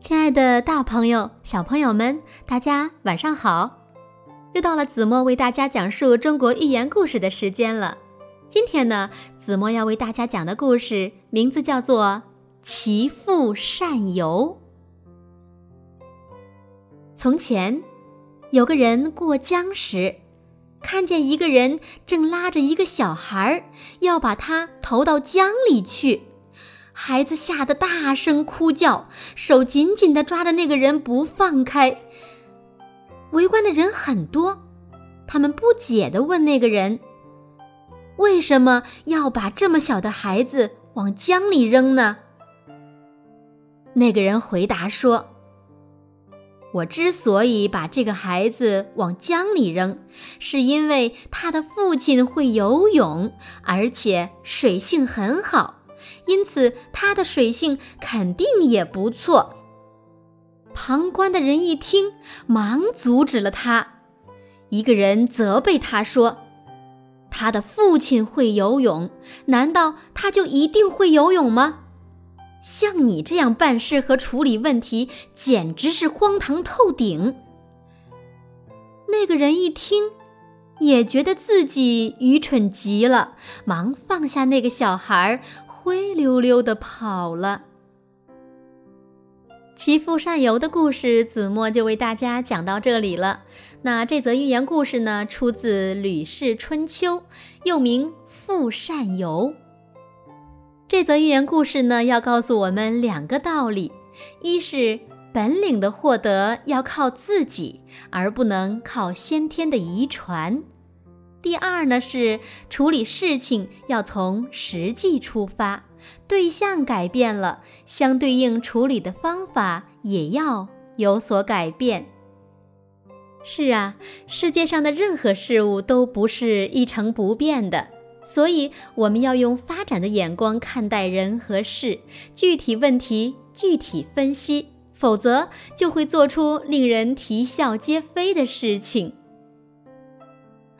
亲爱的，大朋友、小朋友们，大家晚上好！又到了子墨为大家讲述中国寓言故事的时间了。今天呢，子墨要为大家讲的故事名字叫做《其父善游》。从前，有个人过江时，看见一个人正拉着一个小孩儿，要把他投到江里去。孩子吓得大声哭叫，手紧紧地抓着那个人不放开。围观的人很多，他们不解地问那个人：“为什么要把这么小的孩子往江里扔呢？”那个人回答说：“我之所以把这个孩子往江里扔，是因为他的父亲会游泳，而且水性很好。”因此，他的水性肯定也不错。旁观的人一听，忙阻止了他。一个人责备他说：“他的父亲会游泳，难道他就一定会游泳吗？像你这样办事和处理问题，简直是荒唐透顶。”那个人一听，也觉得自己愚蠢极了，忙放下那个小孩。灰溜溜的跑了。其父善游的故事，子墨就为大家讲到这里了。那这则寓言故事呢，出自《吕氏春秋》，又名《父善游》。这则寓言故事呢，要告诉我们两个道理：一是本领的获得要靠自己，而不能靠先天的遗传。第二呢是处理事情要从实际出发，对象改变了，相对应处理的方法也要有所改变。是啊，世界上的任何事物都不是一成不变的，所以我们要用发展的眼光看待人和事，具体问题具体分析，否则就会做出令人啼笑皆非的事情。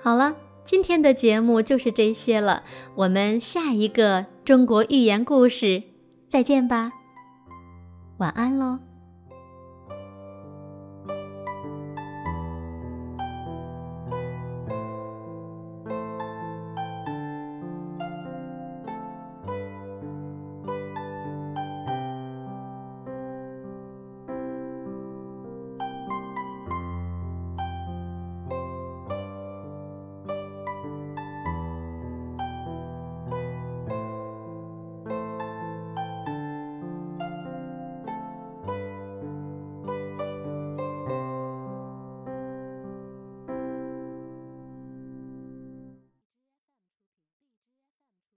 好了。今天的节目就是这些了，我们下一个中国寓言故事再见吧，晚安喽。